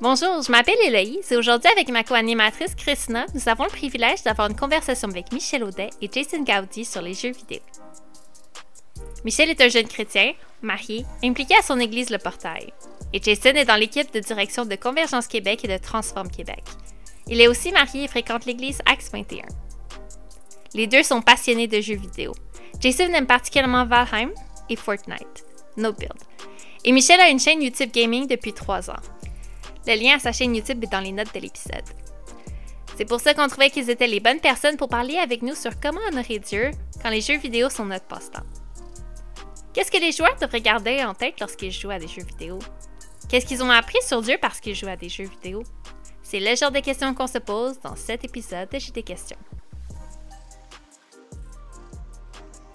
Bonjour, je m'appelle Héloïse et aujourd'hui avec ma co-animatrice Christina, nous avons le privilège d'avoir une conversation avec Michel Audet et Jason Gaudy sur les jeux vidéo. Michel est un jeune chrétien, marié, impliqué à son église Le Portail. Et Jason est dans l'équipe de direction de Convergence Québec et de Transforme Québec. Il est aussi marié et fréquente l'église Axe 21. Les deux sont passionnés de jeux vidéo. Jason aime particulièrement Valheim et Fortnite, No Build. Et Michel a une chaîne YouTube Gaming depuis trois ans. Le lien à sa chaîne YouTube est dans les notes de l'épisode. C'est pour ça qu'on trouvait qu'ils étaient les bonnes personnes pour parler avec nous sur comment honorer Dieu quand les jeux vidéo sont notre passe-temps. Qu'est-ce que les joueurs devraient garder en tête lorsqu'ils jouent à des jeux vidéo? Qu'est-ce qu'ils ont appris sur Dieu parce qu'ils jouent à des jeux vidéo? C'est le genre de questions qu'on se pose dans cet épisode de J'ai des questions.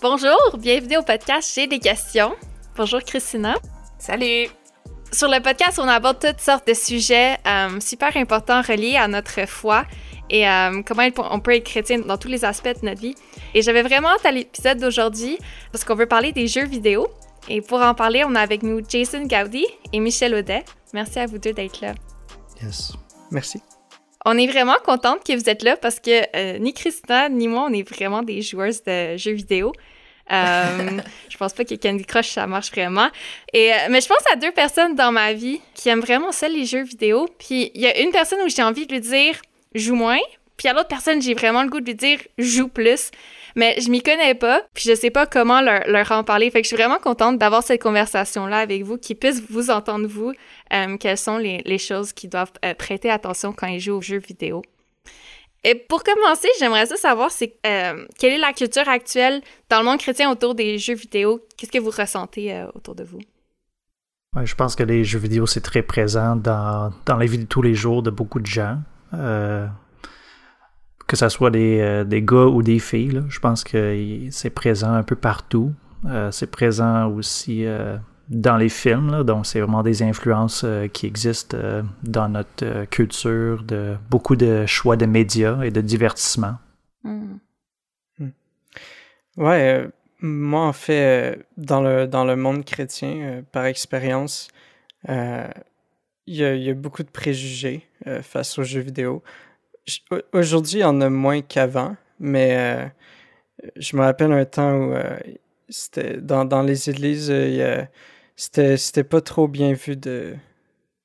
Bonjour, bienvenue au podcast J'ai des questions. Bonjour Christina. Salut. Sur le podcast, on aborde toutes sortes de sujets euh, super importants reliés à notre foi et euh, comment on peut être chrétien dans tous les aspects de notre vie. Et j'avais vraiment hâte à l'épisode d'aujourd'hui parce qu'on veut parler des jeux vidéo. Et pour en parler, on a avec nous Jason Gaudy et Michel Audet. Merci à vous deux d'être là. Yes. Merci. On est vraiment contente que vous êtes là parce que euh, ni Christina ni moi, on est vraiment des joueuses de jeux vidéo. Euh, je pense pas que Candy Crush, ça marche vraiment. Et, euh, mais je pense à deux personnes dans ma vie qui aiment vraiment ça, les jeux vidéo. Puis il y a une personne où j'ai envie de lui dire joue moins. Puis à l'autre personne, j'ai vraiment le goût de lui dire joue plus. Mais je m'y connais pas, puis je sais pas comment leur, leur, en parler. Fait que je suis vraiment contente d'avoir cette conversation-là avec vous, qui puisse vous entendre, vous, euh, quelles sont les, les choses qui doivent prêter attention quand ils jouent aux jeux vidéo. Et pour commencer, j'aimerais ça savoir, euh, quelle est la culture actuelle dans le monde chrétien autour des jeux vidéo? Qu'est-ce que vous ressentez euh, autour de vous? Je pense que les jeux vidéo, c'est très présent dans, dans la vie de tous les jours de beaucoup de gens. Euh, que ce soit des, des, gars ou des filles, je pense que c'est présent un peu partout. C'est présent aussi dans les films, là, donc c'est vraiment des influences euh, qui existent euh, dans notre euh, culture, de beaucoup de choix de médias et de divertissement. Mm. Mm. Ouais, moi en fait, dans le, dans le monde chrétien, par expérience, il y, y, a beaucoup de préjugés face aux jeux vidéo. Aujourd'hui, il y en a moins qu'avant, mais je me rappelle un temps où c'était dans, dans les églises, il y a c'était pas trop bien vu de,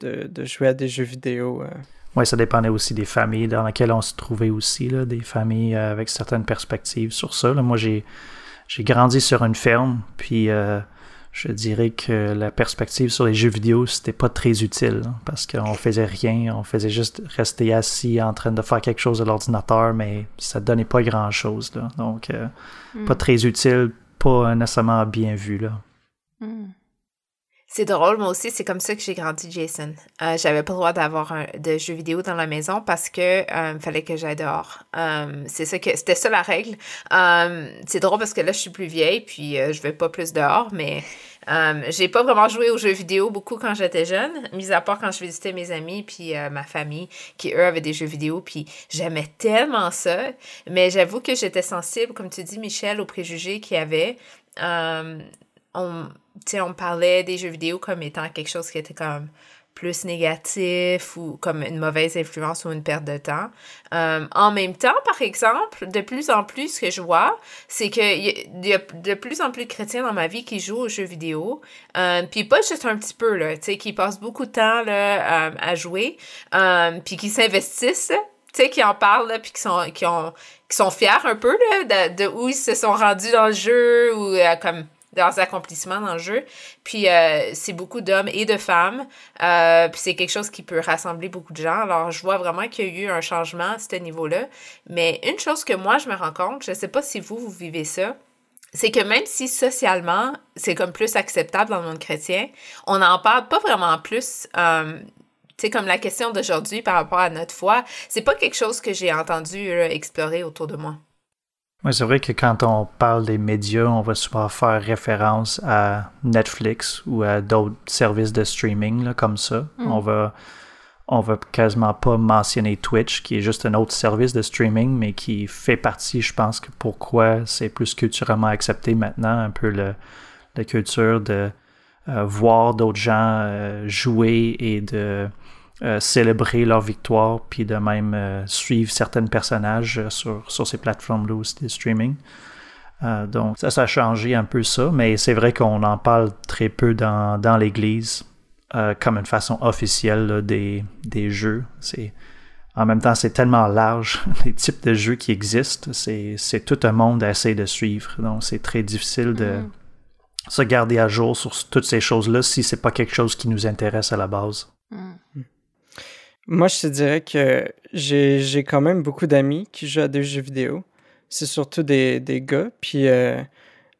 de, de, jouer à des jeux vidéo. Euh. Oui, ça dépendait aussi des familles dans lesquelles on se trouvait aussi, là, des familles euh, avec certaines perspectives sur ça. Là. Moi, j'ai grandi sur une ferme, puis euh, je dirais que la perspective sur les jeux vidéo, c'était pas très utile, hein, parce qu'on faisait rien, on faisait juste rester assis en train de faire quelque chose à l'ordinateur, mais ça donnait pas grand-chose. Donc, mm. pas très utile, pas nécessairement bien vu. Là. Mm. C'est drôle, moi aussi, c'est comme ça que j'ai grandi, Jason. Euh, J'avais pas le droit d'avoir de jeux vidéo dans la maison parce que euh, fallait que j'aille dehors. Euh, c'est que c'était ça la règle. C'est drôle parce que là, je suis plus vieille, puis je vais pas plus dehors, mais j'ai pas vraiment joué aux jeux vidéo beaucoup quand j'étais jeune, mis à part quand je visitais mes amis puis ma famille qui eux avaient des jeux vidéo, puis j'aimais tellement ça. Mais j'avoue que j'étais sensible, comme tu dis, Michel, aux préjugés qu'il y avait. On on parlait des jeux vidéo comme étant quelque chose qui était comme plus négatif ou comme une mauvaise influence ou une perte de temps. Euh, en même temps, par exemple, de plus en plus, ce que je vois, c'est qu'il y, a de plus en plus de chrétiens dans ma vie qui jouent aux jeux vidéo. Euh, puis pas juste un petit peu, là, tu sais, qui passent beaucoup de temps là, euh, à jouer, euh, puis qui s'investissent, tu sais, qui en parlent, puis qui sont, qui, ont, qui sont fiers un peu là, de, où ils se sont rendus dans le jeu ou comme leurs accomplissements dans le jeu. Puis euh, c'est beaucoup d'hommes et de femmes. Euh, puis c'est quelque chose qui peut rassembler beaucoup de gens. Alors je vois vraiment qu'il y a eu un changement à ce niveau-là. Mais une chose que moi je me rends compte, je sais pas si vous, vous vivez ça, c'est que même si socialement c'est comme plus acceptable dans le monde chrétien, on n'en parle pas vraiment plus. Euh, tu sais, comme la question d'aujourd'hui par rapport à notre foi, c'est pas quelque chose que j'ai entendu explorer autour de moi. Oui, c'est vrai que quand on parle des médias, on va souvent faire référence à Netflix ou à d'autres services de streaming là, comme ça. Mm. On va on va quasiment pas mentionner Twitch, qui est juste un autre service de streaming, mais qui fait partie, je pense, que pourquoi c'est plus culturellement accepté maintenant, un peu le, la culture de euh, voir d'autres gens euh, jouer et de célébrer leur victoire, puis de même suivre certains personnages sur, sur ces plateformes-là aussi de streaming. donc ça, ça a changé un peu ça, mais c'est vrai qu'on en parle très peu dans, dans l'Église comme une façon officielle des, des jeux. C'est en même temps, c'est tellement large, les types de jeux qui existent, c'est tout un monde à essayer de suivre. Donc, c'est très difficile de mm. se garder à jour sur toutes ces choses-là si c'est pas quelque chose qui nous intéresse à la base. Mm. Moi, je te dirais que j'ai quand même beaucoup d'amis qui jouent à des jeux vidéo. C'est surtout des, des, gars. Puis, euh,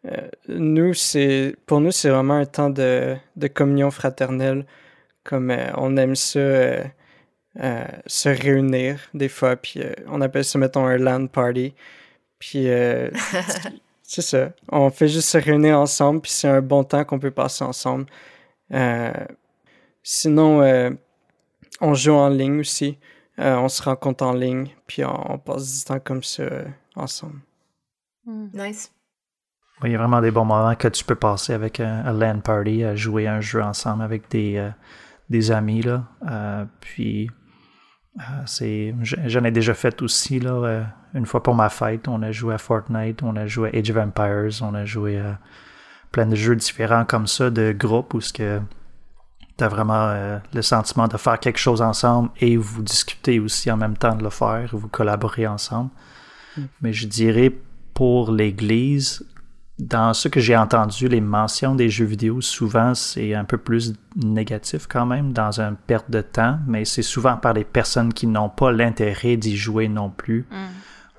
euh, nous, c'est pour nous, c'est vraiment un temps de, de communion fraternelle. Comme euh, on aime ça euh, se réunir des fois, puis on appelle ça, mettons, un LAN party. Puis c'est ça. On fait juste se réunir ensemble, puis c'est un bon temps qu'on peut passer ensemble. sinon, on joue en ligne aussi. on se rencontre en ligne, puis on, passe du temps comme ça ensemble. Hmm. Nice. Il y a vraiment des bons moments que tu peux passer avec un, LAN party, à jouer un jeu ensemble avec des, des amis. Là. puis c'est, j'en ai déjà fait aussi, là, euh, une fois pour ma fête. On a joué à Fortnite, on a joué à Age of Empires, on a joué à plein de jeux différents comme ça, de groupe, où ce que t'as vraiment euh, le sentiment de faire quelque chose ensemble et vous discutez aussi en même temps de le faire, vous collaborez ensemble. Mm. Mais je dirais pour l'Église, dans ce que j'ai entendu, les mentions des jeux vidéo, souvent, c'est un peu plus négatif quand même, dans une perte de temps, mais c'est souvent par les personnes qui n'ont pas l'intérêt d'y jouer non plus, mm.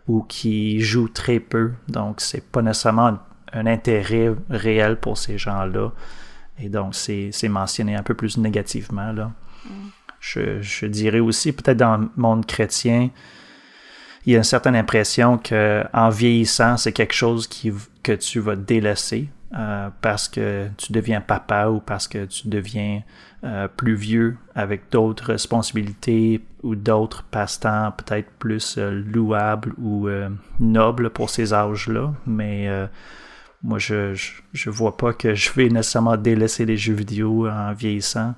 ou qui jouent très peu. Donc, c'est pas nécessairement un intérêt réel pour ces gens-là. Et donc, c'est mentionné un peu plus négativement, là. Mm. Je, je, dirais aussi, peut-être dans le monde chrétien, il y a une certaine impression que en vieillissant, c'est quelque chose qui, que tu vas délaisser euh, parce que tu deviens papa ou parce que tu deviens euh, plus vieux avec d'autres responsabilités ou d'autres passe-temps peut-être plus euh, louables ou nobles pour ces âges-là. Mais moi, je, je, je, vois pas que je vais nécessairement délaisser les jeux vidéo en vieillissant.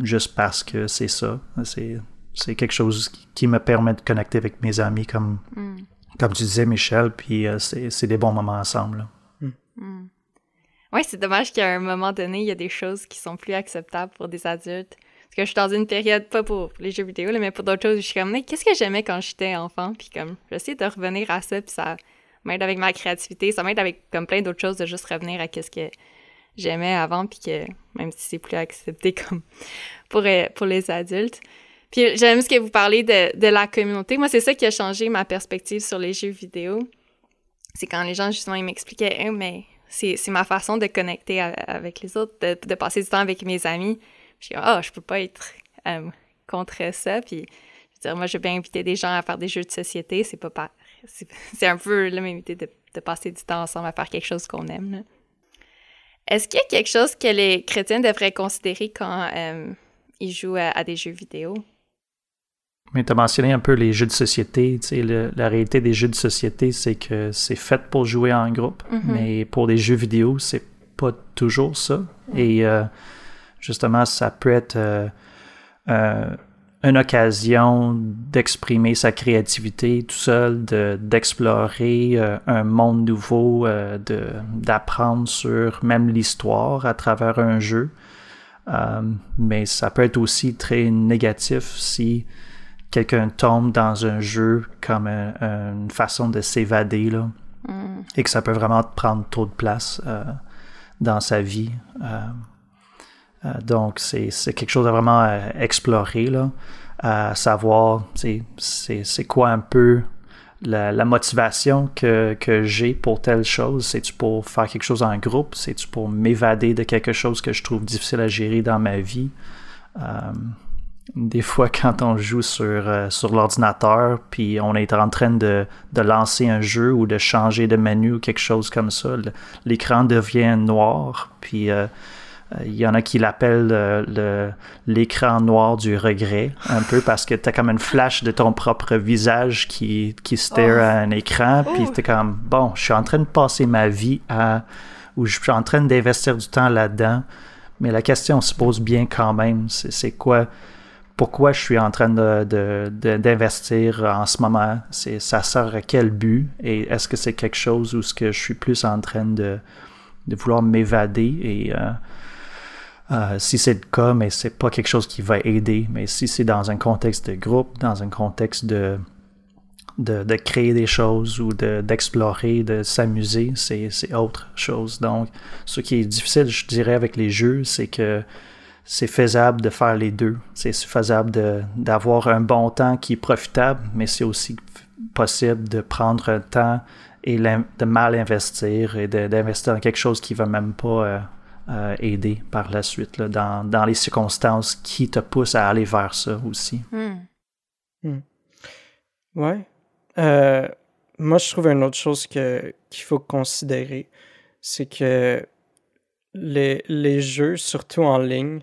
juste parce que c'est ça. C'est c'est quelque chose qui me permet de connecter avec mes amis, comme, mm. comme tu disais, Michel, puis euh, c'est des bons moments ensemble. Mm. Mm. Oui, c'est dommage qu'à un moment donné, il y a des choses qui sont plus acceptables pour des adultes. Parce que je suis dans une période, pas pour les jeux vidéo, mais pour d'autres choses, je suis comme, qu'est-ce que j'aimais quand j'étais enfant? Puis comme, j'essaie de revenir à ça, puis ça m'aide avec ma créativité, ça m'aide avec comme plein d'autres choses de juste revenir à ce que j'aimais avant, puis que même si c'est plus accepté comme pour, euh, pour les adultes. Puis j'aime ce que vous parlez de, de la communauté. Moi, c'est ça qui a changé ma perspective sur les jeux vidéo. C'est quand les gens, justement, ils m'expliquaient, mais c'est ma façon de connecter avec les autres, de, de, passer du temps avec mes amis. Je dis, ah, oh, je peux pas être euh, contre ça. Puis, je veux dire, moi, je bien inviter des gens à faire des jeux de société. C'est pas C'est un peu la même idée de, de, passer du temps ensemble à faire quelque chose qu'on aime. Est-ce qu'il y a quelque chose que les chrétiens devraient considérer quand euh, ils jouent à des jeux vidéo? Mais tu as mentionné un peu les jeux de société. Le, la réalité des jeux de société, c'est que c'est fait pour jouer en groupe, mm-hmm. mais pour les jeux vidéo, c'est pas toujours ça. Et euh, justement, ça peut être euh, une occasion d'exprimer sa créativité tout seul, d'explorer un monde nouveau, d'apprendre sur même l'histoire à travers un jeu. mais ça peut être aussi très négatif si quelqu'un tombe dans un jeu comme une façon de s'évader, là, mm. et que ça peut vraiment prendre trop de place euh, dans sa vie. Euh, euh, donc, c'est quelque chose à vraiment explorer, là, à savoir, c'est quoi un peu la, motivation que, que j'ai pour telle chose. C'est-tu pour faire quelque chose en groupe? C'est-tu pour m'évader de quelque chose que je trouve difficile à gérer dans ma vie? des fois quand on joue sur, euh, sur l'ordinateur, puis on est en train de, de, lancer un jeu ou de changer de menu ou quelque chose comme ça, l'écran devient noir, puis euh, euh, il y en a qui l'appellent l'écran noir du regret, un peu parce que tu as comme une flash de ton propre visage qui, qui stare à un écran, puis tu es comme, bon, je suis en train de passer ma vie à, ou je suis en train d'investir du temps là-dedans, mais la question se pose bien quand même, c'est quoi pourquoi je suis en train d'investir de, en ce moment, c'est ça sert à quel but? Et est-ce que c'est quelque chose où ce que je suis plus en train de, de vouloir m'évader? Et euh, euh, si c'est le cas, mais c'est pas quelque chose qui va aider. Mais si c'est dans un contexte de groupe, dans un contexte de, créer des choses ou d'explorer, de, s'amuser, c'est autre chose. Donc, ce qui est difficile, je dirais, avec les jeux, c'est que c'est faisable de faire les deux. C'est faisable d'avoir un bon temps qui est profitable, mais c'est aussi possible de prendre un temps et de mal investir et d'investir dans quelque chose qui va même pas euh, aider par la suite là, dans, dans, les circonstances qui te poussent à aller vers ça aussi. Hmm. Ouais. Euh, moi, je trouve une autre chose que, qu'il faut considérer, c'est que les, les jeux, surtout en ligne,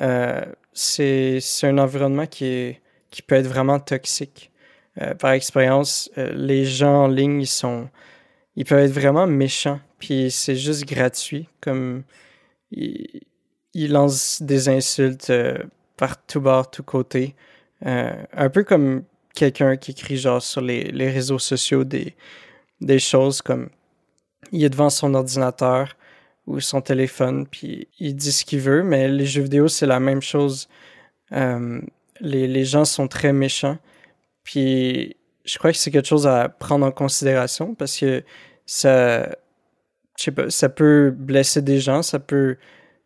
euh, c'est, c'est un environnement qui, est, qui peut être vraiment toxique. Euh, par expérience, euh, les gens en ligne, ils sont, ils peuvent être vraiment méchants, puis c'est juste gratuit, comme ils lancent des insultes par tout bord, tout côté, un peu comme quelqu'un qui écrit genre sur les, les réseaux sociaux des, des choses comme il est devant son ordinateur ou son téléphone, puis il dit ce qu'il veut, mais les jeux vidéo, c'est la même chose. les, les gens sont très méchants. Puis je crois que c'est quelque chose à prendre en considération parce que ça, je sais pas, ça peut blesser des gens, ça peut,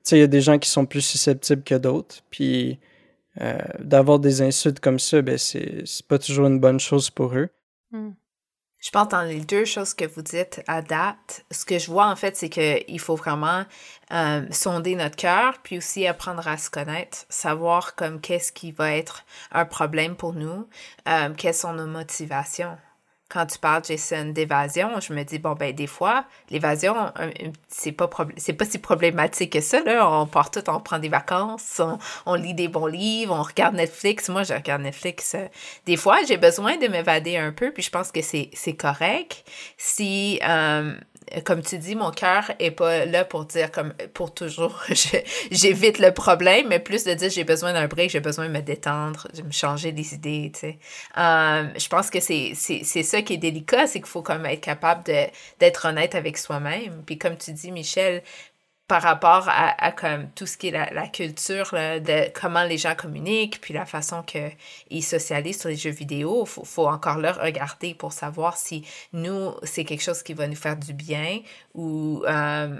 tu sais, il y a des gens qui sont plus susceptibles que d'autres, puis euh, d'avoir des insultes comme ça, ben c'est pas toujours une bonne chose pour eux. Hmm. Je pense dans les deux choses que vous dites à date, ce que je vois en fait, c'est qu'il faut vraiment euh, sonder notre cœur, puis aussi apprendre à se connaître, savoir comme qu'est-ce qui va être un problème pour nous, euh, quelles sont nos motivations quand tu parles, Jason, d'évasion, je me dis, bon, ben, des fois, l'évasion, c'est pas, c'est pas si problématique que ça, là. On part tout, on prend des vacances, on, lit des bons livres, on regarde Netflix. Moi, je regarde Netflix. Euh, des fois, j'ai besoin de m'évader un peu, puis je pense que c'est, correct. Si, euh, comme tu dis, mon cœur est pas là pour dire comme pour toujours j'évite le problème, mais plus de dire j'ai besoin d'un break, j'ai besoin de me détendre, de me changer des idées, tu sais. Euh, je pense que c'est ça qui est délicat, c'est qu'il faut comme être capable d'être honnête avec soi-même. Puis comme tu dis, Michel, par rapport à, comme tout ce qui est la, culture de comment les gens communiquent, puis la façon qu'ils socialisent sur les jeux vidéo, faut, faut, encore leur regarder pour savoir si nous, c'est quelque chose qui va nous faire du bien ou... Euh,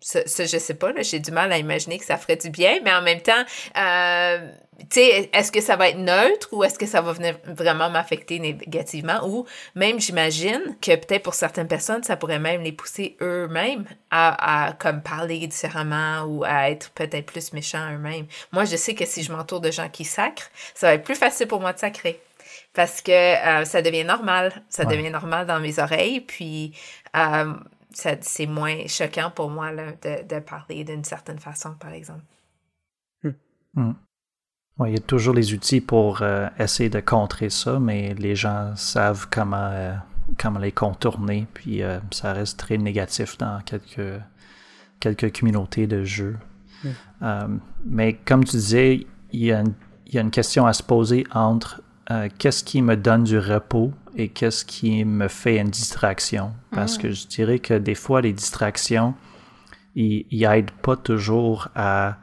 ça, ça, je sais pas, j'ai du mal à imaginer que ça ferait du bien, mais en même temps, euh, tu sais, est-ce que ça va être neutre ou est-ce que ça va venir vraiment m'affecter négativement? Ou même, j'imagine que peut-être pour certaines personnes, ça pourrait même les pousser eux-mêmes à, à, comme parler différemment ou à être peut-être plus méchants eux-mêmes. Moi, je sais que si je m'entoure de gens qui sacrent, ça va être plus facile pour moi de sacrer parce que euh, ça devient normal. Ça devient normal dans mes oreilles. Puis, euh, c'est moins choquant pour moi là, de, de parler d'une certaine façon, par exemple. Hmm. Hmm. il y a toujours les outils pour euh, essayer de contrer ça, mais les gens savent comment, euh, comment les contourner, puis euh, ça reste très négatif dans quelques, quelques communautés de jeux. Hmm. mais comme tu disais, il y, a une, il y a une question à se poser entre qu'est-ce qui me donne du repos et qu'est-ce qui me fait une distraction? Parce mm. que je dirais que des fois, les distractions, ils, n'aident pas toujours à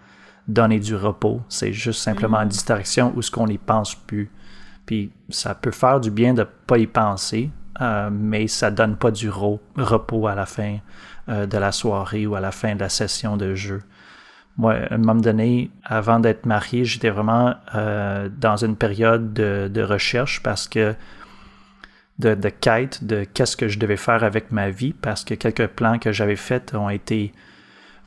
donner du repos. C'est juste simplement une mm. distraction où ce qu'on n'y pense plus. Puis ça peut faire du bien de pas y penser, euh, mais ça donne pas du repos à la fin euh, de la soirée ou à la fin de la session de jeu. Moi, à un moment donné, avant d'être marié, j'étais vraiment euh, dans une période de, recherche parce que de, de quête de qu'est-ce que je devais faire avec ma vie parce que quelques plans que j'avais faits ont été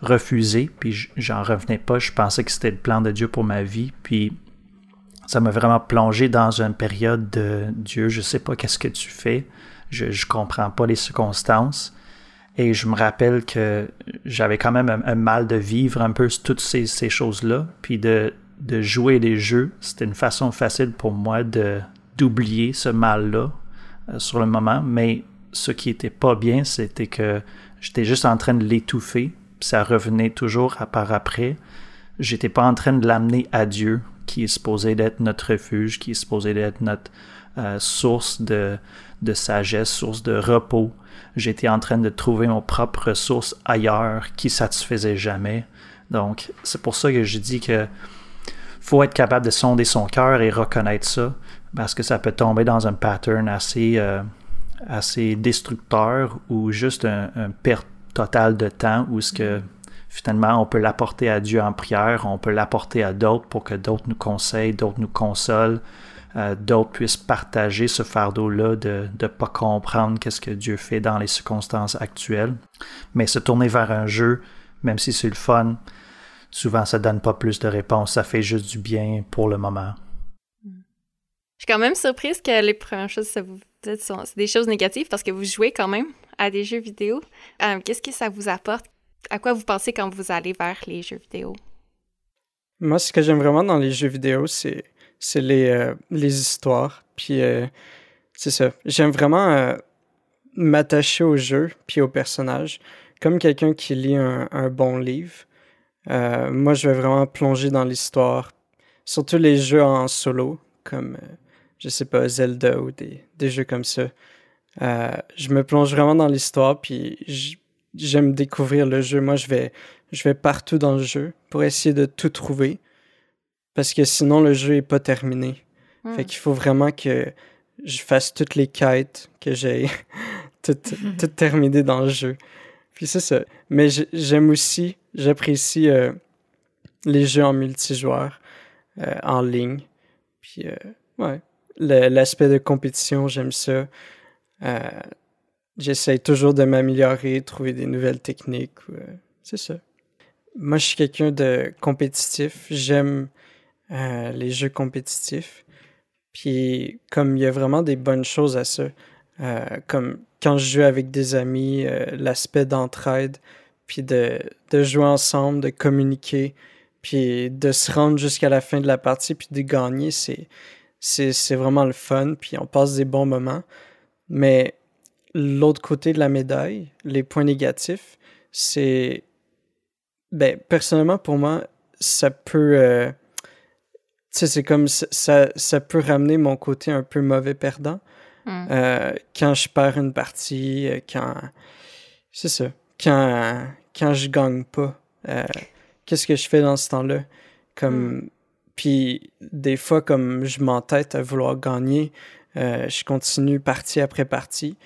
refusés, puis j'en revenais pas. Je pensais que c'était le plan de Dieu pour ma vie, puis ça m'a vraiment plongé dans une période de Dieu, je sais pas qu'est-ce que tu fais, je, je comprends pas les circonstances. Et je me rappelle que j'avais quand même un, mal de vivre un peu toutes ces, choses-là, puis de, jouer des jeux, c'était une façon facile pour moi d'oublier ce mal-là euh, sur le moment, mais ce qui était pas bien, c'était que j'étais juste en train de l'étouffer, ça revenait toujours à part après. J'étais pas en train de l'amener à Dieu, qui est supposé d'être notre refuge, qui est supposé d'être notre euh, source de sagesse, source de repos. J'étais en train de trouver mon propre ressource ailleurs qui satisfaisait jamais. Donc, c'est pour ça que je dis que faut être capable de sonder son cœur et reconnaître ça, parce que ça peut tomber dans un pattern assez, euh, assez destructeur ou juste un, perte totale de temps où ce que finalement on peut l'apporter à Dieu en prière, on peut l'apporter à d'autres pour que d'autres nous conseillent, d'autres nous consolent, euh, d'autres puissent partager ce fardeau-là de ne pas comprendre qu'est-ce que Dieu fait dans les circonstances actuelles. Mais se tourner vers un jeu, même si c'est le fun, souvent ça donne pas plus de réponses, ça fait juste du bien pour le moment. Je suis quand même surprise que les premières choses, ça vous c'est des choses négatives parce que vous jouez quand même à des jeux vidéo. Euh, qu'est-ce que ça vous apporte? À quoi vous pensez quand vous allez vers les jeux vidéo? Moi, ce que j'aime vraiment dans les jeux vidéo, c'est c'est les, euh, les histoires. Puis euh, c'est ça. J'aime vraiment euh, m'attacher au jeu puis aux personnages. Comme quelqu'un qui lit un, bon livre, moi je vais vraiment plonger dans l'histoire. Surtout les jeux en solo, comme je sais pas, Zelda ou des, des jeux comme ça. je me plonge vraiment dans l'histoire puis j'aime découvrir le jeu. Moi je vais, je vais partout dans le jeu pour essayer de tout trouver parce que sinon, le jeu est pas terminé. Hmm. Fait qu'il faut vraiment que je fasse toutes les quêtes, que j'ai tout, tout terminé dans le jeu. Puis c'est ça. Mais j'aime aussi, j'apprécie euh, les jeux en multijoueur, euh, en ligne. Puis, euh, ouais, l'aspect de compétition, j'aime ça. J'essaie toujours de m'améliorer, trouver des nouvelles techniques. c'est ça. Moi, je suis quelqu'un de compétitif. J'aime euh, les jeux compétitifs. Puis comme il y a vraiment des bonnes choses à ça, euh, comme quand je joue avec des amis, euh, l'aspect d'entraide, puis de, de, jouer ensemble, de communiquer, puis de se rendre jusqu'à la fin de la partie, puis de gagner, c'est, c'est, vraiment le fun, puis on passe des bons moments. Mais l'autre côté de la médaille, les points négatifs, c'est... Ben, personnellement, pour moi, ça peut sais, c'est comme ça, ça peut ramener mon côté un peu mauvais perdant. Hmm. Euh, quand je perds une partie, euh, quand. C'est ça. Quand, quand je gagne pas, euh, qu'est-ce que je fais dans ce temps-là? Comme. Hmm. Puis, des fois, comme je m'entête à vouloir gagner, je continue partie après partie.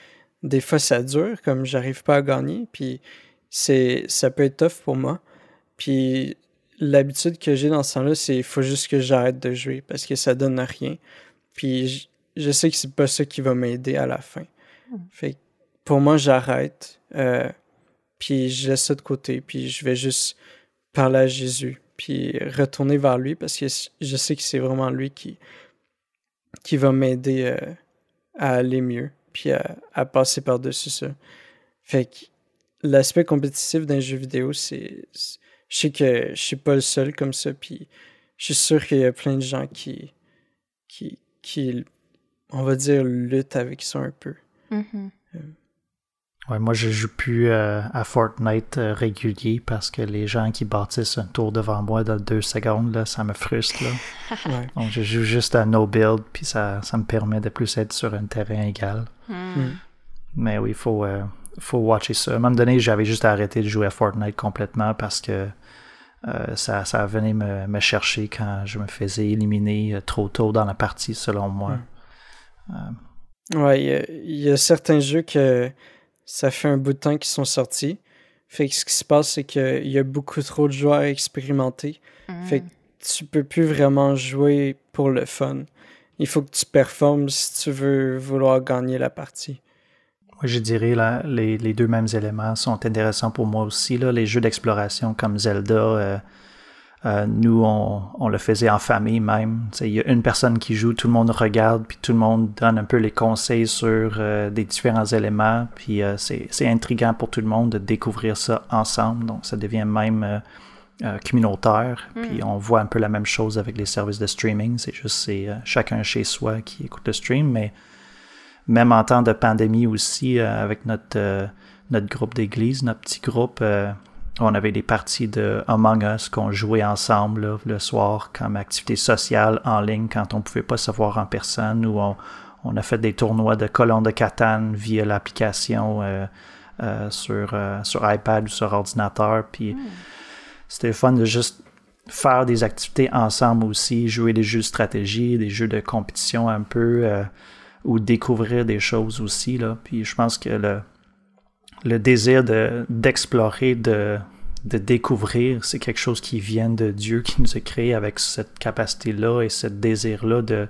Des fois, ça dure, comme j'arrive pas à gagner, puis c'est ça peut être tough pour moi. Puis l'habitude que j'ai dans ce temps-là, c'est il faut juste que j'arrête de jouer parce que ça donne rien. Puis je, sais que c'est pas ça qui va m'aider à la fin. Hmm. Fait pour moi, j'arrête. Euh, puis je laisse ça de côté. Puis je vais juste parler à Jésus. Puis retourner vers lui parce que je sais que c'est vraiment lui qui, qui va m'aider euh, à aller mieux. Puis à, à passer par-dessus ça. Fait que l'aspect compétitif d'un jeu vidéo, c'est je sais que je suis pas le seul comme ça, puis je suis sûr qu'il y a plein de gens qui, qui, qui, on va dire, luttent avec ça un peu. Mm-hmm. Euh. Ouais, moi, je joue plus euh, à Fortnite euh, régulier parce que les gens qui bâtissent un tour devant moi dans deux secondes, là, ça me frustre. Là. Donc, je joue juste à no build, puis ça, ça me permet de plus être sur un terrain égal. Mm. Mm. Mais oui, il faut, faut watcher ça. À un moment donné, j'avais juste arrêté de jouer à Fortnite complètement parce que euh, ça, ça venait me, me, chercher quand je me faisais éliminer euh, trop tôt dans la partie, selon moi. Euh. Ouais, il y, a certains jeux que ça fait un bout de temps qu'ils sont sortis. Fait que ce qui se passe, c'est qu'il y a beaucoup trop de joueurs expérimentés. Hmm. Fait que tu peux plus vraiment jouer pour le fun. Il faut que tu performes si tu veux vouloir gagner la partie. Moi, je dirais là, les, les, deux mêmes éléments sont intéressants pour moi aussi. Là, les jeux d'exploration comme Zelda, euh, euh, nous, on, on, le faisait en famille même. Il y a une personne qui joue, tout le monde regarde, puis tout le monde donne un peu les conseils sur euh, des différents éléments. Puis c'est intriguant pour tout le monde de découvrir ça ensemble. Donc, ça devient même communautaire. Mm. Puis on voit un peu la même chose avec les services de streaming. C'est juste c'est chacun chez soi qui écoute le stream, mais même en temps de pandémie aussi, euh, avec notre, euh, notre groupe d'église, notre petit groupe, euh, on avait des parties de Among Us qu'on jouait ensemble le soir comme activité sociale en ligne quand on pouvait pas se voir en personne ou on, on a fait des tournois de colons de Catane via l'application euh, euh, sur, euh, sur iPad ou sur ordinateur. Puis hmm. c'était fun de juste faire des activités ensemble aussi, jouer des jeux de stratégie, des jeux de compétition un peu, ou découvrir des choses aussi. Là. Puis je pense que le, le désir d'explorer, de, de, découvrir, c'est quelque chose qui vient de Dieu, qui nous a créé avec cette capacité-là et ce désir-là de,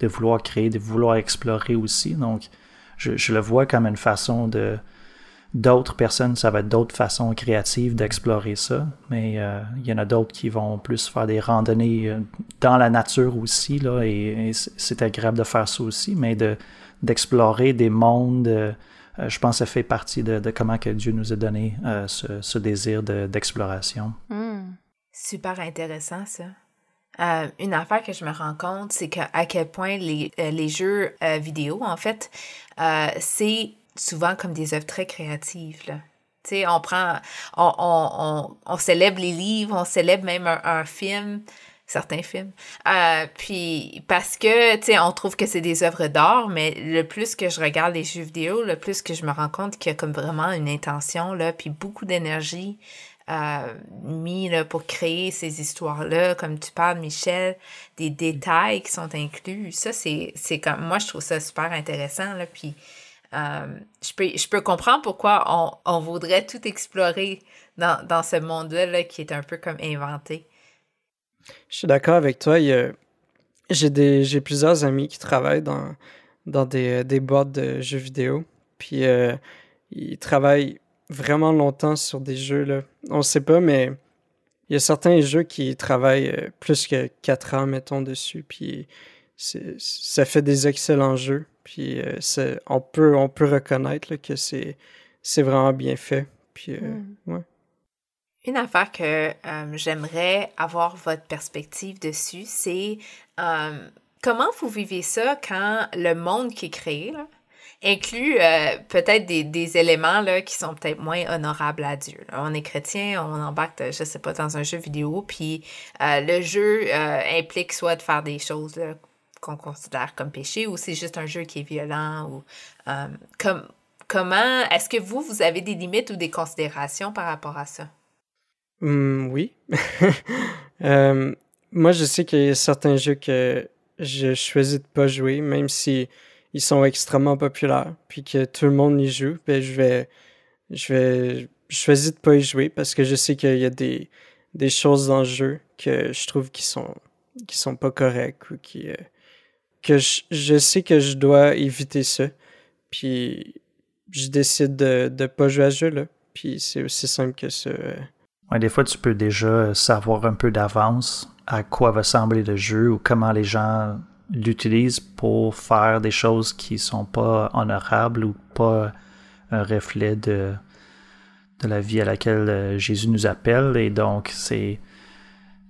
de vouloir créer, de vouloir explorer aussi. Donc, je, le vois comme une façon de. D'autres personnes, ça va être d'autres façons créatives d'explorer ça, mais euh, il y en a d'autres qui vont plus faire des randonnées euh, dans la nature aussi, là, et, c'est agréable de faire ça aussi, mais de, d'explorer des mondes, euh, je pense que ça fait partie de, comment que Dieu nous a donné ce, désir d'exploration. Hmm. Super intéressant ça. Une affaire que je me rends compte, c'est que à quel point les, les jeux vidéo, en fait, c'est souvent comme des œuvres très créatives. Là. on prend, on, on, on, célèbre les livres, on célèbre même un, film, certains films. puis parce que, tu sais, on trouve que c'est des œuvres d'art, mais le plus que je regarde les jeux vidéo, le plus que je me rends compte qu'il y a comme vraiment une intention, là, puis beaucoup d'énergie euh, mis là, pour créer ces histoires-là, comme tu parles, Michel, des détails qui sont inclus. Ça, c'est, c'est comme moi, je trouve ça super intéressant. Là, puis euh, je, peux, je peux comprendre pourquoi on, on voudrait tout explorer dans, dans ce monde-là qui est un peu comme inventé. Je suis d'accord avec toi. j'ai, plusieurs amis qui travaillent dans, dans des, des boîtes de jeux vidéo. Puis euh, ils travaillent vraiment longtemps sur des jeux. Là. On sait pas, mais il y a certains jeux qui travaillent euh, plus que 4 ans, mettons, dessus. Puis ça fait des excellents jeux. Puis euh, on, peut, on peut reconnaître que c'est, vraiment bien fait. Puis, euh, hmm. Une affaire que j'aimerais avoir votre perspective dessus, c'est comment vous vivez ça quand le monde qui est créé, là, inclut euh, peut-être des, des, éléments là, qui sont peut-être moins honorables à Dieu. On est chrétien, on embarque, je sais pas, dans un jeu vidéo, puis euh, le jeu euh, implique soit de faire des choses qu'on considère comme péché ou c'est juste un jeu qui est violent ou comme comment est-ce que vous vous avez des limites ou des considérations par rapport à ça? Mmh, oui. Moi je sais qu'il y a certains jeux que je choisis de pas jouer même si ils sont extrêmement populaires, puis que tout le monde y joue, ben je vais, je vais choisir de pas y jouer parce que je sais qu'il y a des, des choses dans le jeu que je trouve qui sont, qui sont pas correctes ou qui, euh, que je, sais que je dois éviter ça. Puis je décide de ne pas jouer à ce jeu-là. Puis c'est aussi simple que ça. Ouais, des fois, tu peux déjà savoir un peu d'avance à quoi va sembler le jeu ou comment les gens l'utilise pour faire des choses qui sont pas honorables ou pas un reflet de, de la vie à laquelle euh, Jésus nous appelle. Et donc, c'est,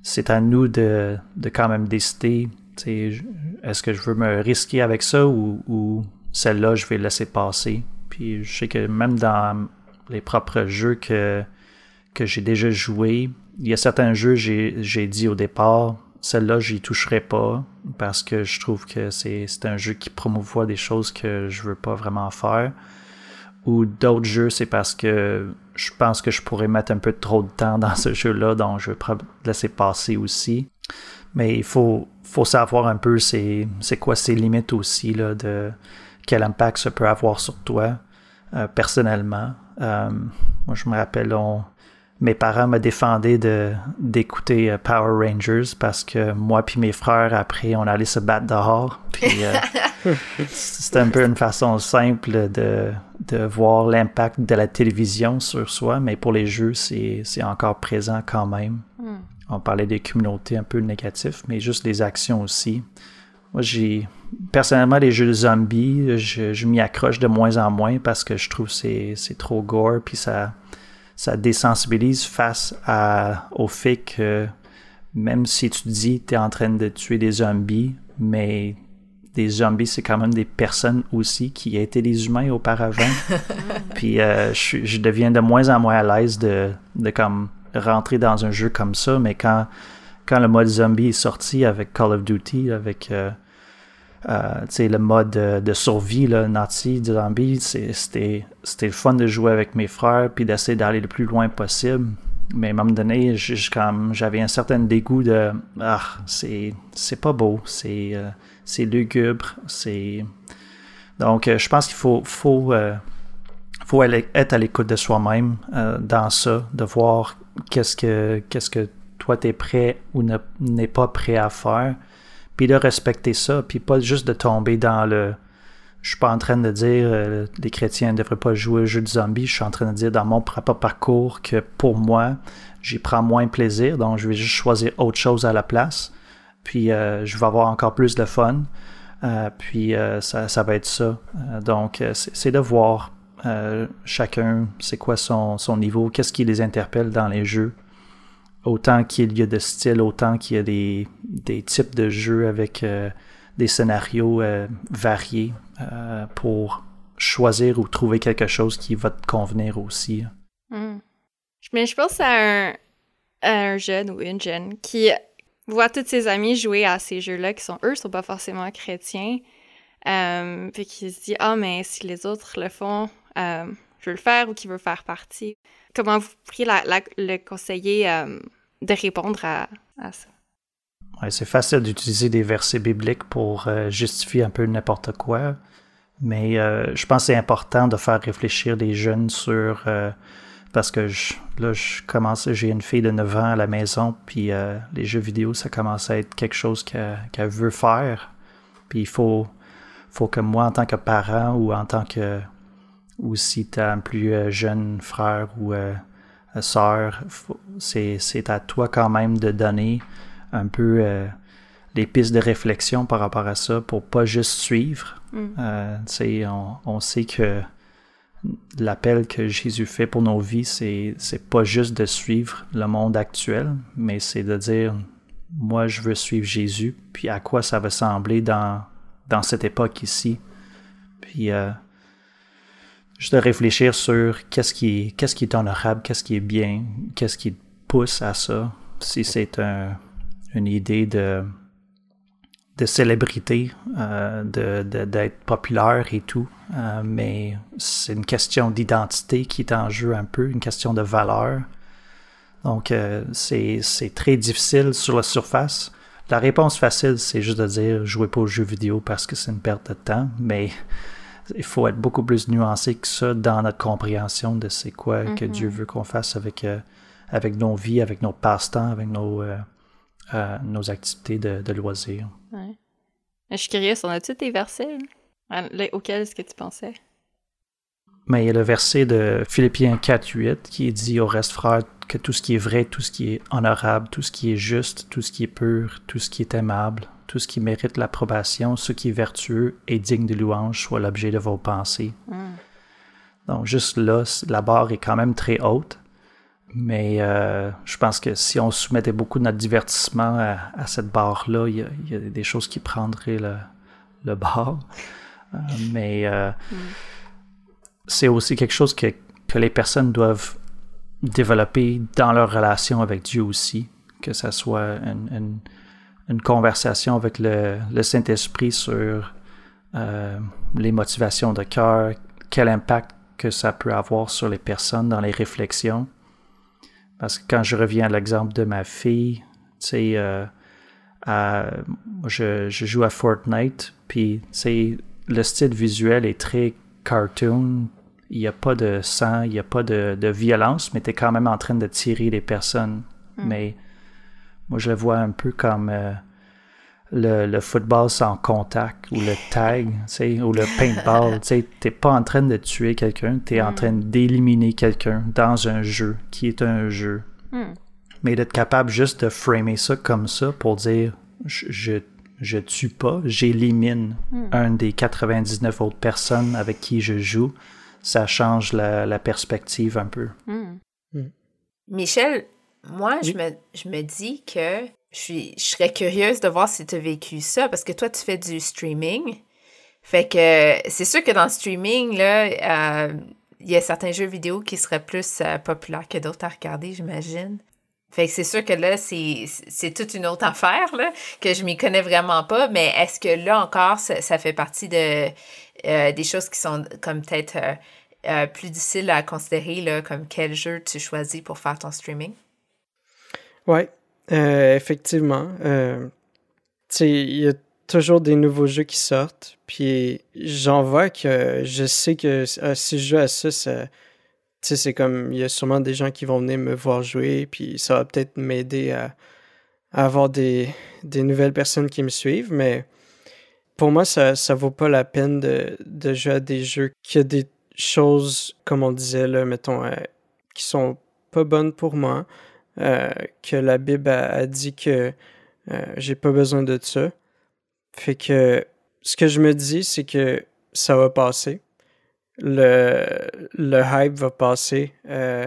c'est à nous de, de quand même décider, est-ce que je veux me risquer avec ça ou, celle-là, je vais laisser passer? Puis je sais que même dans les propres jeux que, que j'ai déjà joués, il y a certains jeux, j'ai, j'ai dit au départ, celle-là, j'y toucherai pas parce que je trouve que c'est un jeu qui promouvoit des choses que je veux pas vraiment faire. Ou d'autres jeux, c'est parce que je pense que je pourrais mettre un peu trop de temps dans ce jeu-là, donc je vais laisser passer aussi. Mais il faut, faut savoir un peu c'est quoi ses limites aussi, là, de quel impact ça peut avoir sur toi euh, personnellement. Euh, moi, je me rappelle, on, mes parents me défendaient de, d'écouter euh, Power Rangers parce que moi puis mes frères, après, on allait se battre dehors. Puis euh, c'était un peu une façon simple de, de voir l'impact de la télévision sur soi, mais pour les jeux, c'est, c'est encore présent quand même. Hmm. On parlait des communautés un peu négatives, mais juste les actions aussi. Moi, j'ai personnellement les jeux de zombies, je, je m'y accroche de moins en moins parce que je trouve que c'est, c'est trop gore, puis ça ça désensibilise face à, au fait que même si tu dis que tu es en train de tuer des zombies, mais des zombies, c'est quand même des personnes aussi qui étaient des humains auparavant. Puis euh, je, je, deviens de moins en moins à l'aise de, de comme rentrer dans un jeu comme ça, mais quand, quand le mode zombie est sorti avec Call of Duty, avec euh, euh, le mode de, survie, là, Nazi, zombie, c'était le fun de jouer avec mes frères puis d'essayer d'aller le plus loin possible. Mais à un moment donné, j'avais un certain dégoût de Ah, c'est pas beau, c'est euh, lugubre, c'est. Donc, euh, je pense qu'il faut, faut, faut être à l'écoute de soi-même dans ça, de voir qu'est-ce que, qu'est-ce que toi t'es prêt ou n'est pas prêt à faire, puis de respecter ça, puis pas juste de tomber dans le. Je suis pas en train de dire euh, les chrétiens ne devraient pas jouer au jeu de zombies. Je suis en train de dire dans mon propre parcours que pour moi, j'y prends moins plaisir, donc je vais juste choisir autre chose à la place. Puis euh, je vais avoir encore plus de fun. Euh, puis ça, ça, va être ça. donc c'est de voir euh, chacun, c'est quoi son, son niveau, qu'est-ce qui les interpelle dans les jeux. Autant qu'il y a de styles, autant qu'il y a des, des, types de jeux avec euh, des scénarios euh, variés pour choisir ou trouver quelque chose qui va te convenir aussi. Hmm. Mais je pense à un, un jeune ou une jeune qui voit tous ses amis jouer à ces jeux-là qui sont, eux, sont pas forcément chrétiens. puis qui se dit, ah, mais si les autres le font, euh, je veux le faire ou qui veut faire partie. Comment vous pourriez le conseiller euh, de répondre à, ça? c'est facile d'utiliser des versets bibliques pour euh, justifier un peu n'importe quoi, mais je pense que c'est important de faire réfléchir les jeunes sur... parce que là, je commence, j'ai une fille de 9 ans à la maison, puis les jeux vidéo, ça commence à être quelque chose qu'elle veut faire. Puis il faut, faut que moi, en tant que parent ou en tant que ou si tu as un plus euh, jeune frère ou euh, sœur, c'est à toi quand même de donner un peu euh, les pistes de réflexion par rapport à ça pour pas juste suivre. Mm. on, on, sait que l'appel que Jésus fait pour nos vies, c'est pas juste de suivre le monde actuel, mais c'est de dire moi je veux suivre Jésus, puis à quoi ça va sembler dans, dans cette époque ici. Puis juste de réfléchir sur qu'est-ce qui, qui est honorable, qu'est-ce qui est bien, qu'est-ce qui pousse à ça. Si c'est un, une idée de, de célébrité, euh, de, d'être populaire et tout, euh, mais c'est une question d'identité qui est en jeu un peu, une question de valeur. Donc, euh, c'est très difficile sur la surface. La réponse facile, c'est juste de dire jouez pas aux jeux vidéo parce que c'est une perte de temps, mais il faut être beaucoup plus nuancé que ça dans notre compréhension de c'est quoi que mm-hmm. Dieu veut qu'on fasse avec, euh, avec nos vies, avec nos passe-temps, avec nos, euh, euh, nos activités de, de loisirs. Je suis curieuse, on a-tu des versets auxquels est-ce que tu pensais? Mais il y a le verset de Philippiens 4, 8 qui dit au reste, frère, que tout ce qui est vrai, tout ce qui est honorable, tout ce qui est juste, tout ce qui est pur, tout ce qui est aimable, tout ce qui mérite l'approbation, ce qui est vertueux et digne de louange soit l'objet de vos pensées. Hmm. Donc juste là, la barre est quand même très haute, mais euh, je pense que si on soumettait beaucoup de notre divertissement à, cette barre-là, il, y, a des choses qui prendraient le, le bar. Euh, mais euh, hmm. c'est aussi quelque chose que, que les personnes doivent développer dans leur relation avec Dieu aussi, que ça soit une une conversation avec le, Saint-Esprit sur euh, les motivations de cœur, quel impact que ça peut avoir sur les personnes dans les réflexions. Parce que quand je reviens à l'exemple de ma fille, tu sais, euh, je, joue à Fortnite, puis le style visuel est très cartoon. Il n'y a pas de sang, il n'y a pas de, violence, mais tu es quand même en train de tirer les personnes. Hmm. Mais moi, je le vois un peu comme euh, le, football sans contact ou le tag, ou le paintball. tu n'es pas en train de tuer quelqu'un, tu es en mm. train d'éliminer quelqu'un dans un jeu qui est un jeu. Mm. Mais d'être capable juste de framer ça comme ça pour dire je, je, tue pas, j'élimine mm. un des 99 autres personnes avec qui je joue, ça change la, la perspective un peu. Michel, moi, je, me, je me dis que je, suis, je serais curieuse de voir si tu as vécu ça, parce que toi, tu fais du streaming. Fait que c'est sûr que dans le streaming, là, euh, il y a certains jeux vidéo qui seraient plus euh, populaires que d'autres à regarder, j'imagine. Fait que c'est sûr que là, c'est toute une autre affaire, là, que je m'y connais vraiment pas, mais est-ce que là encore, ça, fait partie de euh, des choses qui sont comme peut-être plus difficiles à considérer, là, comme quel jeu tu choisis pour faire ton streaming? Oui, effectivement. tu sais, il y a toujours des nouveaux jeux qui sortent. Puis j'en vois que je sais que euh, si je joue à ça, ça c'est comme il y a sûrement des gens qui vont venir me voir jouer, puis ça va peut-être m'aider à, avoir des, des, nouvelles personnes qui me suivent, mais pour moi, ça, ça vaut pas la peine de, de jouer à des jeux qui a des choses, comme on disait, là, mettons, euh, qui sont pas bonnes pour moi, euh, que la Bible a, dit que j'ai pas besoin de ça. Fait que ce que je me dis, c'est que ça va passer. Le, le hype va passer. Euh,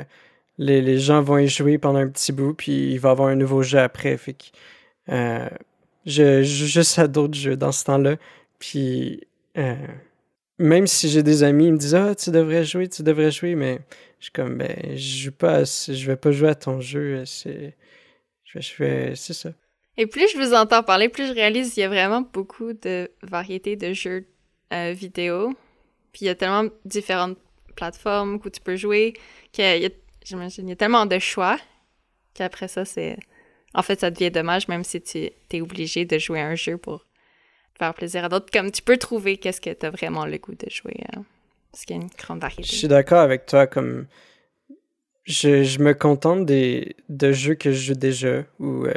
les, les, gens vont y jouer pendant un petit bout, puis il va y avoir un nouveau jeu après. Fait que euh, je joue juste à d'autres jeux dans ce temps-là. Puis euh, même si j'ai des amis, ils me disent Ah, tu devrais jouer, tu devrais jouer, mais je suis comme ben je joue pas, je vais pas jouer à ton jeu. C'est. Je vais, c'est ça. Et plus je vous entends parler, plus je réalise qu'il y a vraiment beaucoup de variétés de jeux euh, vidéo. Puis il y a tellement différentes plateformes où tu peux jouer qu'il y a, j'imagine, il y a tellement de choix qu'après ça, c'est... En fait, ça devient dommage, même si tu es obligé de jouer un jeu pour faire plaisir à d'autres. Comme tu peux trouver qu'est-ce que tu as vraiment le goût de jouer. Hein, parce qu'il y a une grande variété. Je suis d'accord avec toi, comme... Je, je me contente des, de jeux que je joue déjà, ou... Euh,